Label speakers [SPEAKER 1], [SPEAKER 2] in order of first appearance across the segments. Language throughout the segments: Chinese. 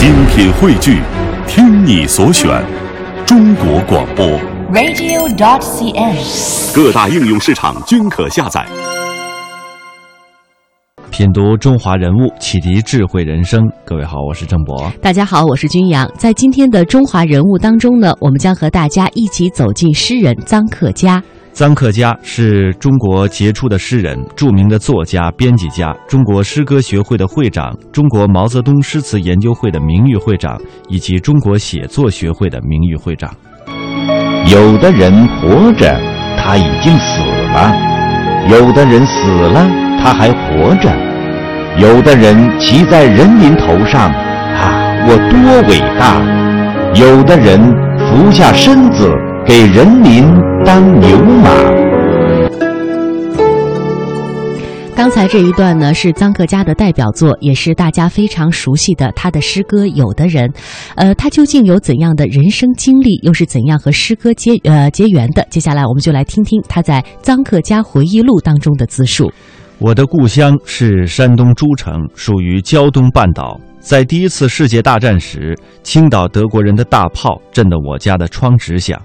[SPEAKER 1] 精品汇聚，听你所选，中国广播。
[SPEAKER 2] radio.dot.cn，。
[SPEAKER 1] 各大应用市场均可下载。
[SPEAKER 3] 品读中华人物，启迪智慧人生。各位好，我是郑博。
[SPEAKER 2] 大家好，我是君阳。在今天的中华人物当中呢，我们将和大家一起走进诗人臧克家。
[SPEAKER 3] 臧克家是中国杰出的诗人、著名的作家、编辑家，中国诗歌学会的会长，中国毛泽东诗词研究会的名誉会长，以及中国写作学会的名誉会长。
[SPEAKER 4] 有的人活着，他已经死了；有的人死了，他还活着；有的人骑在人民头上，啊，我多伟大！有的人俯下身子给人民当牛马。
[SPEAKER 2] 刚才这一段呢是臧克家的代表作，也是大家非常熟悉的他的诗歌《有的人》。呃，他究竟有怎样的人生经历，又是怎样和诗歌结呃结缘的？接下来我们就来听听他在《臧克家回忆录》当中的自述。
[SPEAKER 3] 我的故乡是山东诸城，属于胶东半岛。在第一次世界大战时，青岛德国人的大炮震得我家的窗直响。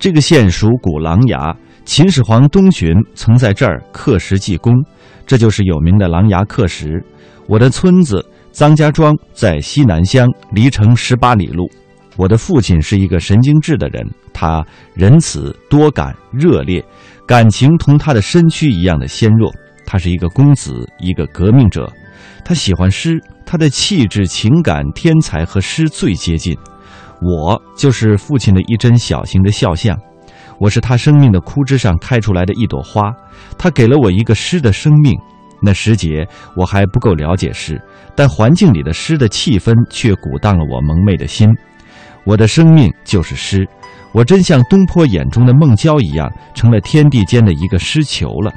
[SPEAKER 3] 这个县属古琅琊，秦始皇东巡曾在这儿刻石记功，这就是有名的琅琊刻石。我的村子张家庄在西南乡，离城十八里路。我的父亲是一个神经质的人，他仁慈、多感、热烈，感情同他的身躯一样的纤弱。他是一个公子，一个革命者。他喜欢诗，他的气质、情感、天才和诗最接近。我就是父亲的一帧小型的肖像，我是他生命的枯枝上开出来的一朵花。他给了我一个诗的生命。那时节我还不够了解诗，但环境里的诗的气氛却鼓荡了我蒙昧的心。我的生命就是诗，我真像东坡眼中的孟郊一样，成了天地间的一个诗球了。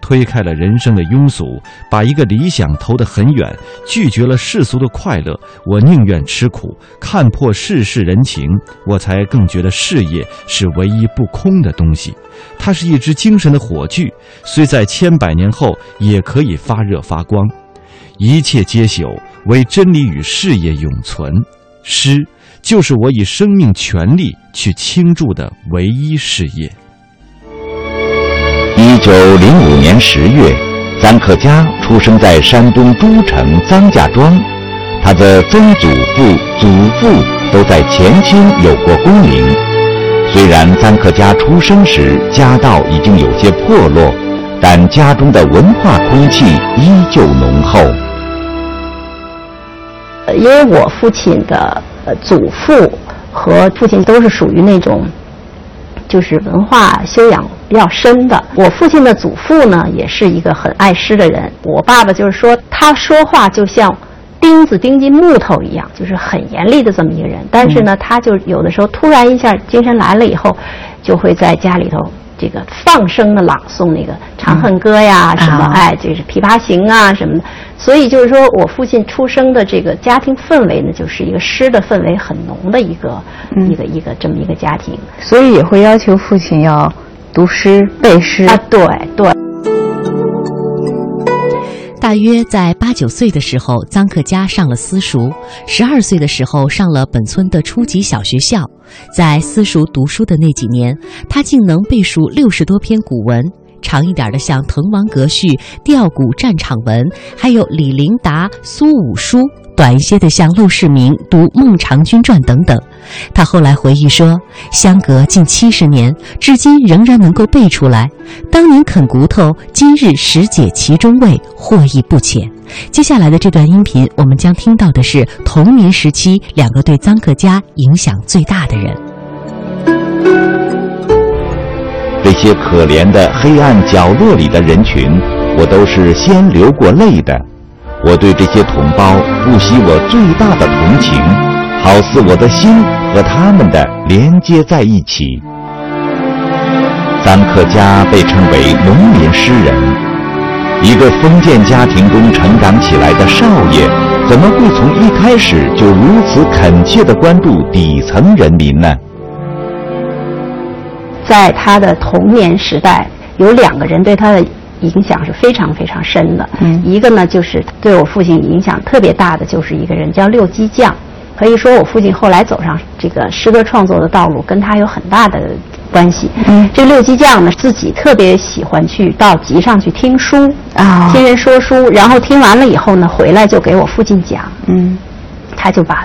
[SPEAKER 3] 推开了人生的庸俗，把一个理想投得很远，拒绝了世俗的快乐。我宁愿吃苦，看破世事人情，我才更觉得事业是唯一不空的东西。它是一支精神的火炬，虽在千百年后也可以发热发光。一切皆朽，唯真理与事业永存。诗就是我以生命全力去倾注的唯一事业。
[SPEAKER 4] 一九零五年十月，臧克家出生在山东诸城臧家庄。他的曾祖父、祖父都在前清有过功名。虽然臧克家出生时家道已经有些破落，但家中的文化空气依旧浓厚。
[SPEAKER 5] 因为我父亲的祖父和父亲都是属于那种，就是文化修养比较深的。我父亲的祖父呢，也是一个很爱诗的人。我爸爸就是说，他说话就像钉子钉进木头一样，就是很严厉的这么一个人。但是呢，他就有的时候突然一下精神来了以后，就会在家里头。这个放声的朗诵那个《长恨歌》呀，什么
[SPEAKER 2] 啊
[SPEAKER 5] 哎，就是《琵琶行》啊什么的，所以就是说我父亲出生的这个家庭氛围呢，就是一个诗的氛围很浓的一个、一个一个这么一个家庭
[SPEAKER 6] 所以也会要求父亲要读诗、背诗。
[SPEAKER 5] 啊，对对。
[SPEAKER 2] 大约在八九岁的时候，臧克家上了私塾；十二岁的时候上了本村的初级小学校。在私塾读书的那几年，他竟能背熟六十多篇古文，长一点的像《滕王阁序》《吊古战场文》，还有李陵达、苏武书；短一些的像陆世明读《孟尝君传》等等。他后来回忆说，相隔近七十年，至今仍然能够背出来。当年啃骨头，今日实解其中味，获益不浅。接下来的这段音频，我们将听到的是童年时期两个对臧克家影响最大的人。
[SPEAKER 4] 这些可怜的黑暗角落里的人群，我都是先流过泪的。我对这些同胞不惜我最大的同情，好似我的心和他们的连接在一起。臧克家被称为农民诗人，一个封建家庭中成长起来的少爷，怎么会从一开始就如此恳切地关注底层人民呢？
[SPEAKER 5] 在他的童年时代，有两个人对他的影响是非常非常深的。
[SPEAKER 6] 嗯
[SPEAKER 5] 一个呢，就是对我父亲影响特别大的，就是一个人叫六基匠。可以说，我父亲后来走上这个诗歌创作的道路，跟他有很大的关系。
[SPEAKER 6] 嗯
[SPEAKER 5] 这六基匠呢，自己特别喜欢去到集上去听书
[SPEAKER 6] 啊
[SPEAKER 5] 听人说书，然后听完了以后呢，回来就给我父亲讲。
[SPEAKER 6] 嗯
[SPEAKER 5] 他就把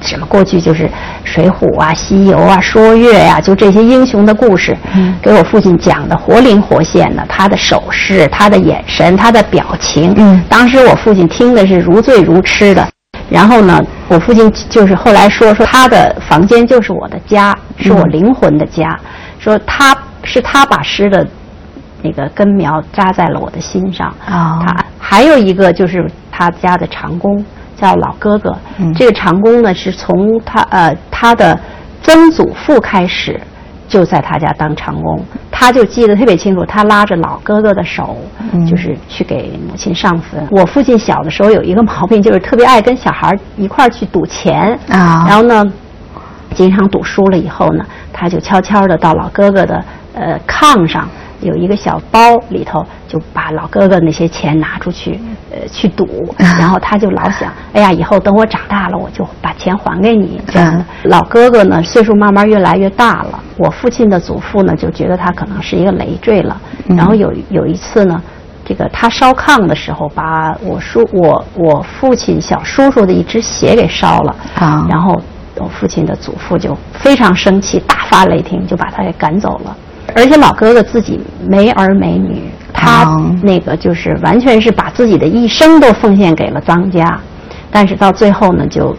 [SPEAKER 5] 什么过去就是《水浒》啊、《西游》啊、说岳呀、就这些英雄的故事，
[SPEAKER 6] 嗯
[SPEAKER 5] 给我父亲讲的活灵活现的，他的手势、他的眼神、他的表情，
[SPEAKER 6] 嗯
[SPEAKER 5] 当时我父亲听的是如醉如痴的。然后呢，我父亲就是后来说说他的房间就是我的家，是我灵魂的家，说他是他把诗的那个根苗扎在了我的心上。
[SPEAKER 6] 哦
[SPEAKER 5] 他还有一个就是他家的长工叫老哥哥，
[SPEAKER 6] 嗯。
[SPEAKER 5] 这个长工呢是从他呃他的曾祖父开始就在他家当长工，他就记得特别清楚，他拉着老哥哥的手，
[SPEAKER 6] 嗯。
[SPEAKER 5] 就是去给母亲上坟。我父亲小的时候有一个毛病，就是特别爱跟小孩一块儿去赌钱。
[SPEAKER 6] 啊。
[SPEAKER 5] 然后呢，经常赌输了以后呢，他就悄悄的到老哥哥的呃炕上有一个小包，里头就把老哥哥那些钱拿出去呃去赌，然后他就老想，哎呀，以后等我长大了，我就把钱还给你这样的。老哥哥呢，岁数慢慢越来越大了，我父亲的祖父呢就觉得他可能是一个累赘了，然后有有一次呢。这个他烧炕的时候，把我叔我我父亲小叔叔的一只鞋给烧了，
[SPEAKER 6] 啊
[SPEAKER 5] 然后我父亲的祖父就非常生气，大发雷霆，就把他给赶走了。而且老哥哥自己没儿没女，他
[SPEAKER 6] 哦
[SPEAKER 5] 那个就是完全是把自己的一生都奉献给了张家，但是到最后呢，就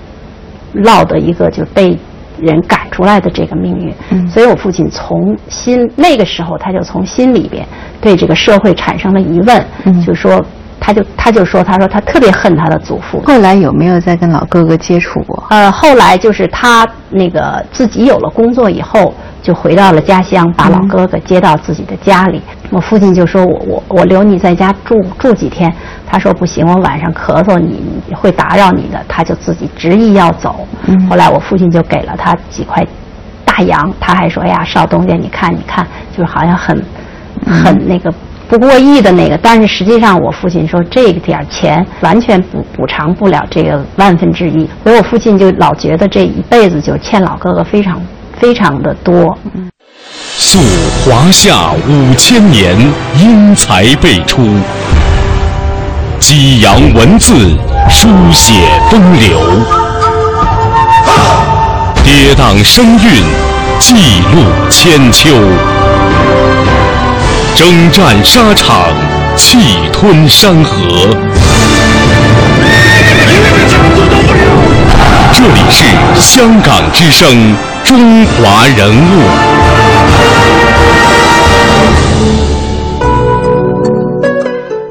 [SPEAKER 5] 落得一个就被人赶出来的这个命运。
[SPEAKER 6] 嗯
[SPEAKER 5] 所以我父亲从心那个时候，他就从心里边对这个社会产生了疑问，
[SPEAKER 6] 嗯
[SPEAKER 5] 就说他就他就说他说他特别恨他的祖父，
[SPEAKER 6] 后来有没有再跟老哥哥接触过？
[SPEAKER 5] 呃，后来就是他那个自己有了工作以后，就回到了家乡，把老哥哥接到自己的家里。我父亲就说我我我留你在家住住几天，他说不行，我晚上咳嗽你你会打扰你的，他就自己执意要走。
[SPEAKER 6] 嗯
[SPEAKER 5] 后来我父亲就给了他几块大洋，他还说哎呀少东家你看你看，就是好像很很那个。不过亿的那个，但是实际上我父亲说这个点钱完全补补偿不了这个万分之一，所以我父亲就老觉得这一辈子就欠老哥哥非常非常的多。
[SPEAKER 1] 溯华夏五千年，英才辈出；激扬文字，书写风流；跌宕声韵，记录千秋；征战沙场，气吞山河。这里是香港之声《中华人物》。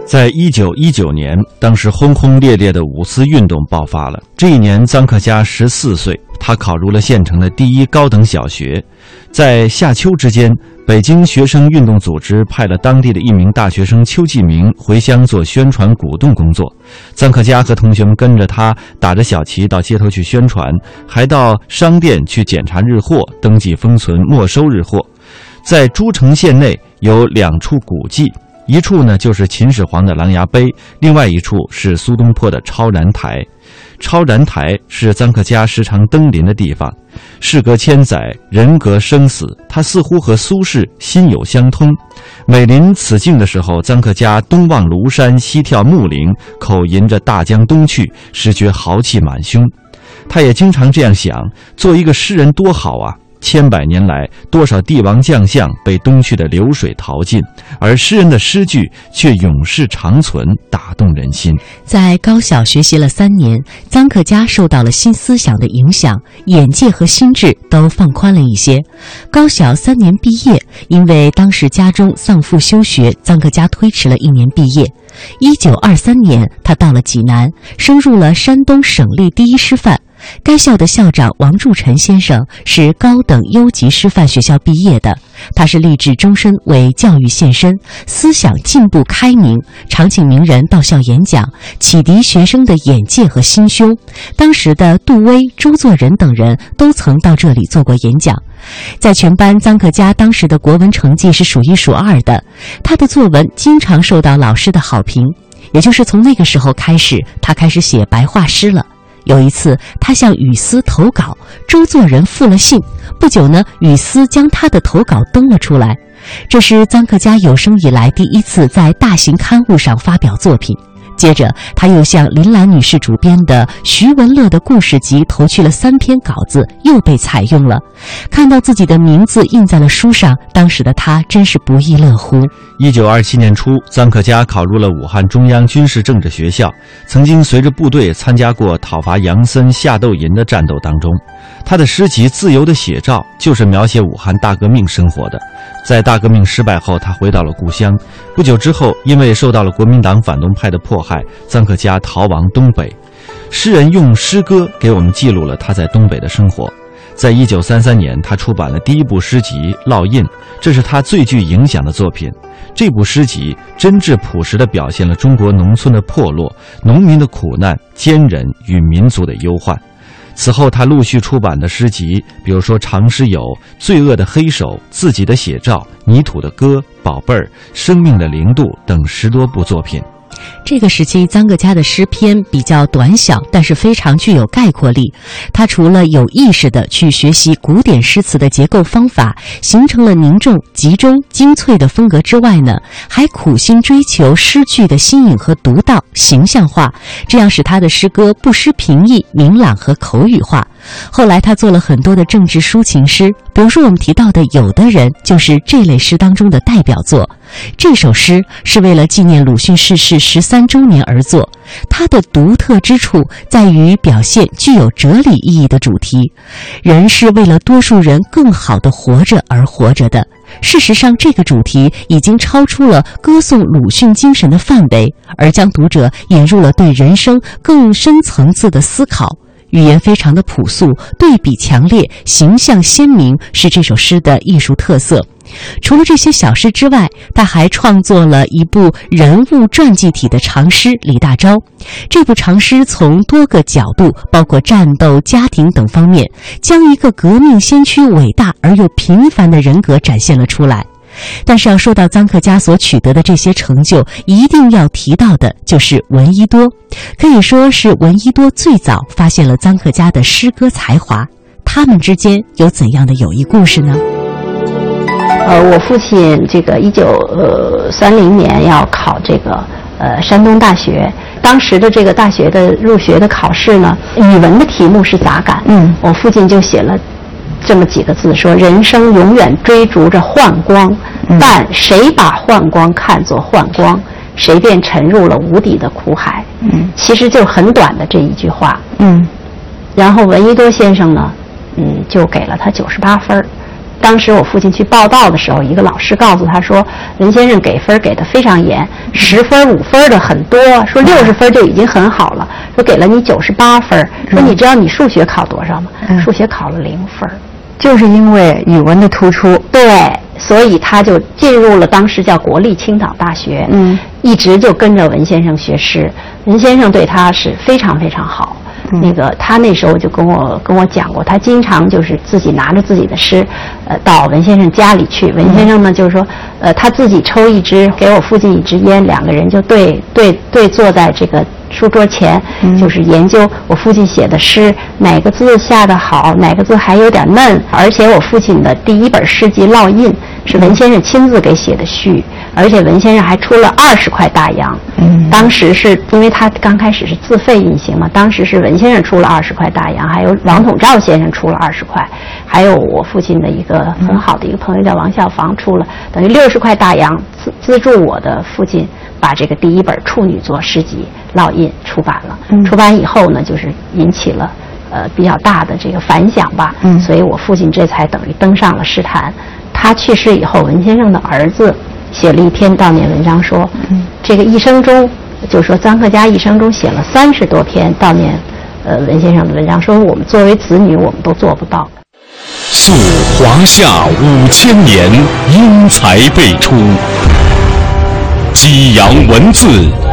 [SPEAKER 3] 在一九一九年，当时轰轰烈烈的五四运动爆发了。这一年，臧克家十四岁，他考入了县城的第一高等小学。在夏秋之间，北京学生运动组织派了当地的一名大学生邱继明回乡做宣传鼓动工作。臧克家和同学们跟着他，打着小旗到街头去宣传，还到商店去检查日货、登记封存、没收日货。在诸城县内有两处古迹。一处呢就是秦始皇的琅琊碑，另外一处是苏东坡的超然台。超然台是臧克家时常登临的地方。事隔千载，人隔生死，他似乎和苏轼心有相通。每临此境的时候，臧克家东望庐山，西眺木林，口吟着大江东去，时觉豪气满胸。他也经常这样想：做一个诗人多好啊！千百年来，多少帝王将相被东去的流水淘尽，而诗人的诗句却永世长存，打动人心。
[SPEAKER 2] 在高小学习了三年，臧克家受到了新思想的影响，眼界和心智都放宽了一些。高小三年毕业，因为当时家中丧父休学，臧克家推迟了一年毕业。一九二三年，他到了济南，升入了山东省立第一师范。该校的校长王柱臣先生是高等优级师范学校毕业的，他是立志终身为教育献身，思想进步开明，常请名人到校演讲，启迪学生的眼界和心胸。当时的杜威、周作人等人都曾到这里做过演讲。在全班，臧克家当时的国文成绩是数一数二的，他的作文经常受到老师的好评。也就是从那个时候开始，他开始写白话诗了。有一次，他向雨丝投稿，周作人复了信。不久呢，雨丝将他的投稿登了出来。这是臧克家有生以来第一次在大型刊物上发表作品。接着，他又向林兰女士主编的徐文乐的故事集投去了三篇稿子，又被采用了。看到自己的名字印在了书上，当时的他真是不亦乐乎。
[SPEAKER 3] 一九二七年初，臧克家考入了武汉中央军事政治学校，曾经随着部队参加过讨伐杨森夏斗寅的战斗当中。他的诗集《自由的写照》就是描写武汉大革命生活的。在大革命失败后，他回到了故乡。不久之后，因为受到了国民党反动派的迫害，臧克家逃亡东北。诗人用诗歌给我们记录了他在东北的生活。在一九三三年，他出版了第一部诗集《烙印》，这是他最具影响的作品。这部诗集真挚朴实地表现了中国农村的破落、农民的苦难、坚忍与民族的忧患。此后，他陆续出版的诗集，比如说长诗有《罪恶的黑手》《自己的写照》《泥土的歌》《宝贝儿》《生命的零度》等十多部作品。
[SPEAKER 2] 这个时期，臧克家的诗篇比较短小，但是非常具有概括力。他除了有意识地去学习古典诗词的结构方法，形成了凝重、集中、精粹的风格之外呢，还苦心追求诗句的新颖和独到、形象化，这样使他的诗歌不失平易、明朗和口语化。后来，他做了很多的政治抒情诗，比如说我们提到的《有的人》，就是这类诗当中的代表作。这首诗是为了纪念鲁迅逝世十三周年而作，它的独特之处在于表现具有哲理意义的主题：人是为了多数人更好的活着而活着的。事实上，这个主题已经超出了歌颂鲁迅精神的范围，而将读者引入了对人生更深层次的思考。语言非常的朴素，对比强烈，形象鲜明，是这首诗的艺术特色。除了这些小诗之外，他还创作了一部人物传记体的长诗《李大钊》。这部长诗从多个角度，包括战斗、家庭等方面，将一个革命先驱伟大而又平凡的人格展现了出来。但是要说到臧克家所取得的这些成就，一定要提到的就是闻一多，可以说是闻一多最早发现了臧克家的诗歌才华。他们之间有怎样的友谊故事呢？
[SPEAKER 5] 呃，我父亲这个一九呃三零年要考这个呃山东大学，当时的这个大学的入学的考试呢，语文的题目是杂感。嗯，我父亲就写了。这么几个字说：人生永远追逐着幻光，但谁把幻光看作幻光，谁便沉入了无底的苦海。嗯，其实就很短的这一句话。嗯，然后闻一多先生呢，嗯，就给了他九十八分当时我父亲去报道的时候，一个老师告诉他说，文先生给分给的非常严，十分五分的很多，说六十分就已经很好了，说给了你九十八分说你知道你数学考多少吗？数学考了零分
[SPEAKER 6] 就是因为语文的突出，
[SPEAKER 5] 对，所以他就进入了当时叫国立青岛大学，嗯，一直就跟着文先生学诗。文先生对他是非常非常好。那个他那时候就跟我跟我讲过，他经常就是自己拿着自己的诗，呃，到文先生家里去。文先生呢，就是说，呃，他自己抽一支，给我父亲一支烟，两个人就对对对坐在这个。书桌前，就是研究我父亲写的诗，哪个字下的好，哪个字还有点嫩。而且我父亲的第一本诗集《烙印》是文先生亲自给写的序，而且文先生还出了二十块大洋。嗯，当时是因为他刚开始是自费印行嘛，当时是文先生出了二十块大洋，还有王统照先生出了二十块，还有我父亲的一个很好的一个朋友叫王孝房出了，等于六十块大洋资资助我的父亲。把这个第一本处女作诗集《烙印》出版了。出版以后呢，就是引起了呃比较大的这个反响吧。嗯所以我父亲这才等于登上了诗坛。他去世以后，文先生的儿子写了一篇悼念文章，说这个一生中，就说臧克家一生中写了三十多篇悼念呃文先生的文章，说我们作为子女，我们都做不到。
[SPEAKER 1] 溯华夏五千年，英才辈出。激扬文字，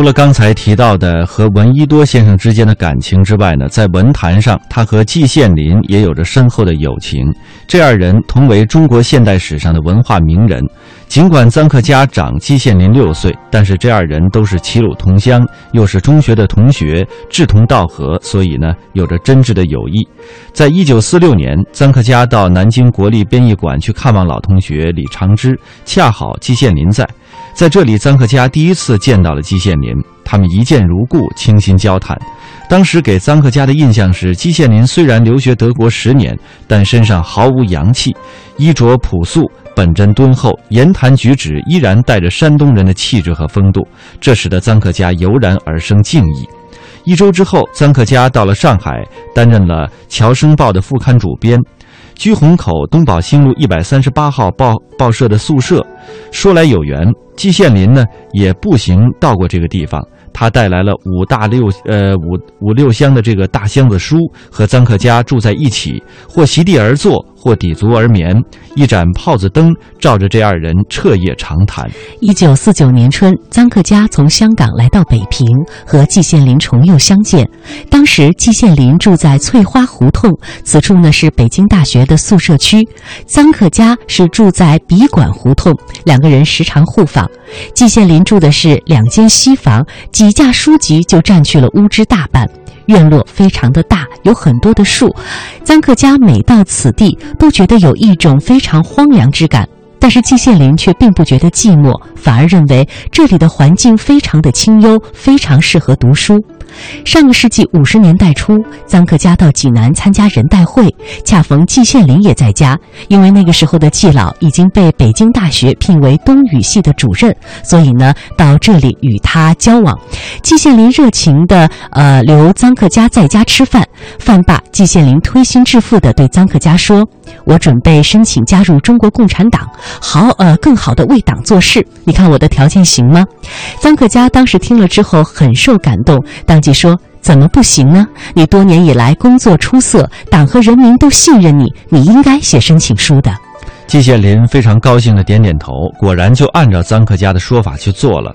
[SPEAKER 3] 除了刚才提到的和闻一多先生之间的感情之外呢，在文坛上，他和季羡林也有着深厚的友情。这二人同为中国现代史上的文化名人。尽管臧克家长季羡林六岁，但是这二人都是齐鲁同乡，又是中学的同学，志同道合，所以呢，有着真挚的友谊。在一九四六年，臧克家到南京国立编译馆去看望老同学李长之，恰好季羡林在。在这里，臧克家第一次见到了季羡林，他们一见如故，倾心交谈。当时给臧克家的印象是，季羡林虽然留学德国十年，但身上毫无洋气，衣着朴素，本真敦厚，言谈举止依然带着山东人的气质和风度，这使得臧克家油然而生敬意。一周之后，臧克家到了上海，担任了《侨生报》的副刊主编。居虹口东宝兴路一百三十八号报报社的宿舍，说来有缘，季羡林呢也步行到过这个地方。他带来了五大六呃五五六箱的这个大箱子书，和臧克家住在一起，或席地而坐，或抵足而眠。一盏泡子灯照着这二人彻夜长谈。
[SPEAKER 2] 一九四九年春，臧克家从香港来到北平，和季羡林重又相见。当时季羡林住在翠花胡同，此处呢是北京大学的宿舍区；臧克家是住在笔馆胡同，两个人时常互访。季羡林住的是两间西房，几架书籍就占据了屋之大半。院落非常的大，有很多的树。臧克家每到此地，都觉得有一种非常荒凉之感。但是季羡林却并不觉得寂寞，反而认为这里的环境非常的清幽，非常适合读书。上个世纪五十年代初，臧克家到济南参加人代会，恰逢季羡林也在家。因为那个时候的季老已经被北京大学聘为东语系的主任，所以呢，到这里与他交往。季羡林热情的呃留臧克家在家吃饭，饭罢，季羡林推心置腹的对臧克家说：“我准备申请加入中国共产党，好呃更好的为党做事。你看我的条件行吗？”臧克家当时听了之后很受感动，当即说：“怎么不行呢？你多年以来工作出色，党和人民都信任你，你应该写申请书的。”
[SPEAKER 3] 季羡林非常高兴的点点头，果然就按照臧克家的说法去做了。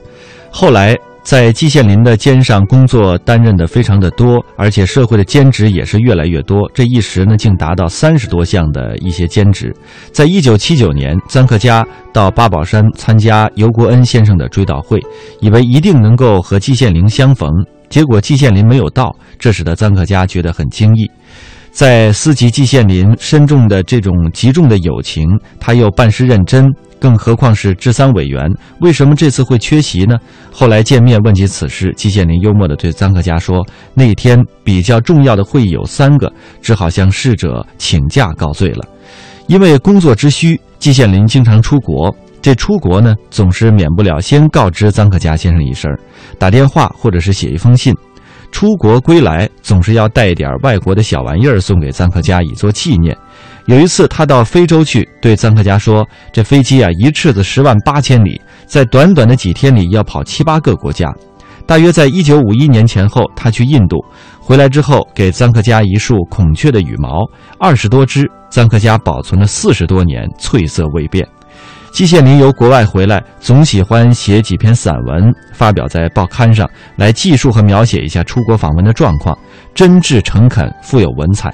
[SPEAKER 3] 后来，在季羡林的肩上工作担任的非常的多，而且社会的兼职也是越来越多，这一时呢，竟达到三十多项的一些兼职。在一九七九年，臧克家到八宝山参加尤国恩先生的追悼会，以为一定能够和季羡林相逢，结果季羡林没有到，这使得臧克家觉得很惊异。在思及季羡林深重的这种极重的友情，他又办事认真，更何况是治丧委员，为什么这次会缺席呢？后来见面问及此事，季羡林幽默地对臧克家说：“那天比较重要的会议有三个，只好向逝者请假告罪了。因为工作之需，季羡林经常出国。这出国呢，总是免不了先告知臧克家先生一声，打电话或者是写一封信。”出国归来，总是要带一点外国的小玩意儿送给臧克家以作纪念。有一次，他到非洲去，对臧克家说：“这飞机啊，一次子十万八千里，在短短的几天里要跑七八个国家。”大约在一九五一年前后，他去印度回来之后，给臧克家一束孔雀的羽毛，二十多只，臧克家保存了四十多年，翠色未变。季羡林由国外回来，总喜欢写几篇散文，发表在报刊上，来记述和描写一下出国访问的状况，真挚诚恳，富有文采。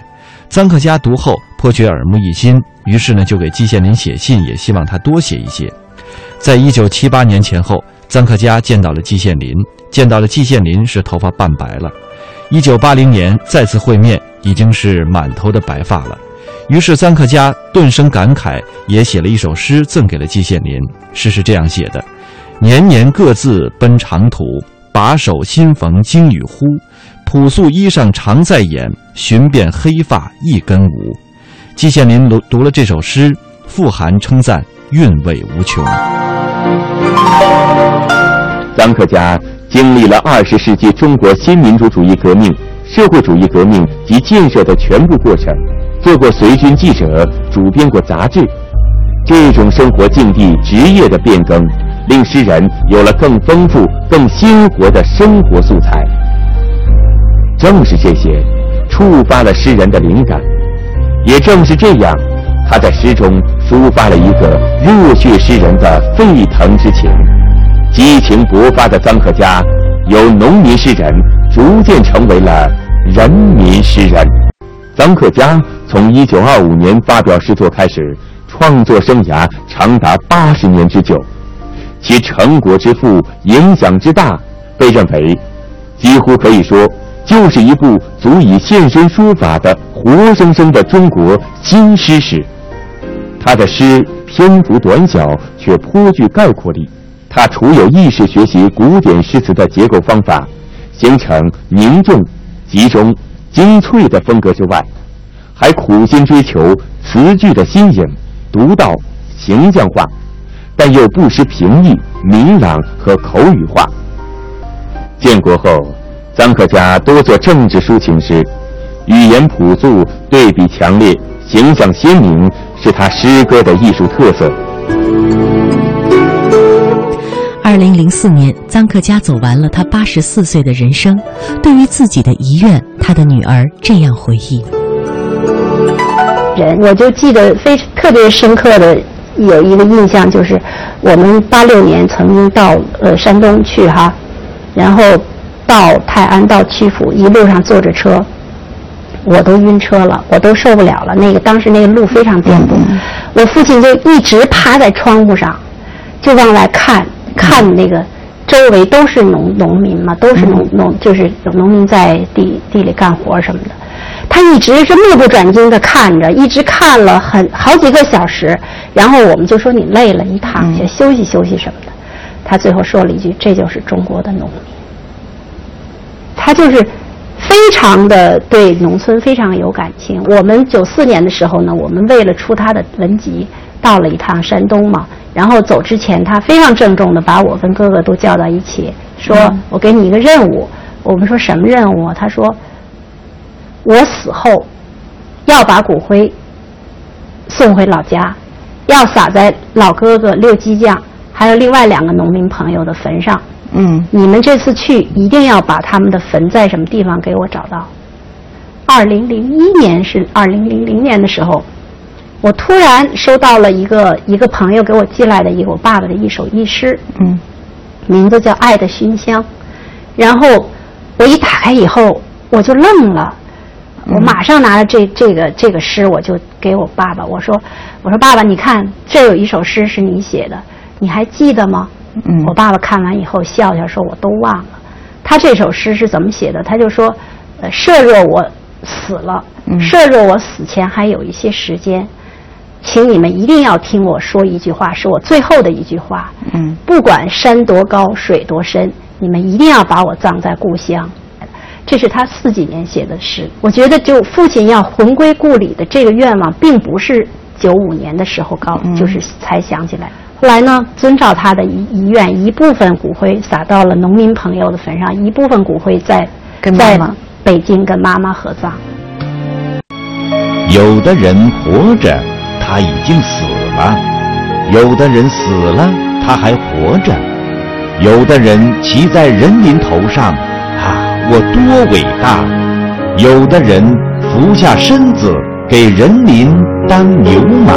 [SPEAKER 3] 臧克家读后颇觉耳目一新，于是呢就给季羡林写信，也希望他多写一些。在一九七八年前后，臧克家见到了季羡林，见到了季羡林是头发半白了。一九八零年再次会面，已经是满头的白发了。于是臧克家顿生感慨，也写了一首诗赠给了季羡林。诗是这样写的：“年年各自奔长途，把手新逢惊与呼。朴素衣裳常在眼，寻遍黑发一根无。”季羡林读读了这首诗，富含称赞，韵味无穷。
[SPEAKER 4] 臧克家经历了二十世纪中国新民主主义革命、社会主义革命及建设的全部过程。做过随军记者，主编过杂志，这种生活境地、职业的变更，令诗人有了更丰富、更鲜活的生活素材。正是这些，
[SPEAKER 7] 触发了诗人的灵感。也正是这样，他在诗中抒发了一个热血诗人的沸腾之情。激情勃发的臧克家，由农民诗人逐渐成为了人民诗人。臧克家从1925年发表诗作开始，创作生涯长达八十年之久，其成果之富、影响之大，被认为几乎可以说就是一部足以现身书法的活生生的中国新诗史。他的诗篇幅短小，却颇具概括力。他除有意识学习古典诗词的结构方法，形成凝重、集中、精粹的风格之外，还苦心追求词句的新颖、独到、形象化，但又不失平易、明朗和口语化。建国后，臧克家多作政治抒情诗，语言朴素、对比强烈、形象鲜明，是他诗歌的艺术特色。
[SPEAKER 2] 二零零四年，臧克家走完了他八十四岁的人生。对于自己的遗愿，他的女儿这样回忆：
[SPEAKER 5] 人，我就记得非特别深刻的有一个印象，就是我们八六年曾经到呃山东去哈，然后到泰安到曲阜，一路上坐着车，我都晕车了，我都受不了了。那个当时那个路非常颠簸，我父亲就一直趴在窗户上，就往外看。看那个周围都是农农民嘛，都是农农，就是有农民在地地里干活什么的。他一直是目不转睛的看着，一直看了很好几个小时。然后我们就说你累了，你躺下休息休息什么的。他最后说了一句：“这就是中国的农民。”他就是非常的对农村非常有感情。我们九四年的时候呢，我们为了出他的文集，到了一趟山东嘛。然后走之前，他非常郑重的把我跟哥哥都叫到一起，说：“我给你一个任务。”我们说什么任务？他说：“我死后要把骨灰送回老家，要撒在老哥哥六鸡匠还有另外两个农民朋友的坟上。
[SPEAKER 6] 嗯，
[SPEAKER 5] 你们这次去一定要把他们的坟在什么地方给我找到。”二零零一年是二零零零年的时候。我突然收到了一个一个朋友给我寄来的一个我爸爸的一首一诗，
[SPEAKER 6] 嗯，
[SPEAKER 5] 名字叫《爱的熏香》，然后我一打开以后我就愣了，我马上拿了这这个这个诗，我就给我爸爸我说我说爸爸你看这有一首诗是你写的，你还记得吗？
[SPEAKER 6] 嗯，
[SPEAKER 5] 我爸爸看完以后笑笑说我都忘了，他这首诗是怎么写的？他就说，呃，设若我死了，设若我死前还有一些时间。请你们一定要听我说一句话，是我最后的一句话。
[SPEAKER 6] 嗯，
[SPEAKER 5] 不管山多高，水多深，你们一定要把我葬在故乡。这是他四几年写的诗。我觉得，就父亲要魂归故里的这个愿望，并不是九五年的时候高，就是才想起来。后来呢，遵照他的遗遗愿，一部分骨灰撒到了农民朋友的坟上，一部分骨灰在在北京跟妈妈合葬。
[SPEAKER 7] 有的人活着。他已经死了，有的人死了，他还活着；有的人骑在人民头上，啊，我多伟大！有的人俯下身子给人民当牛马。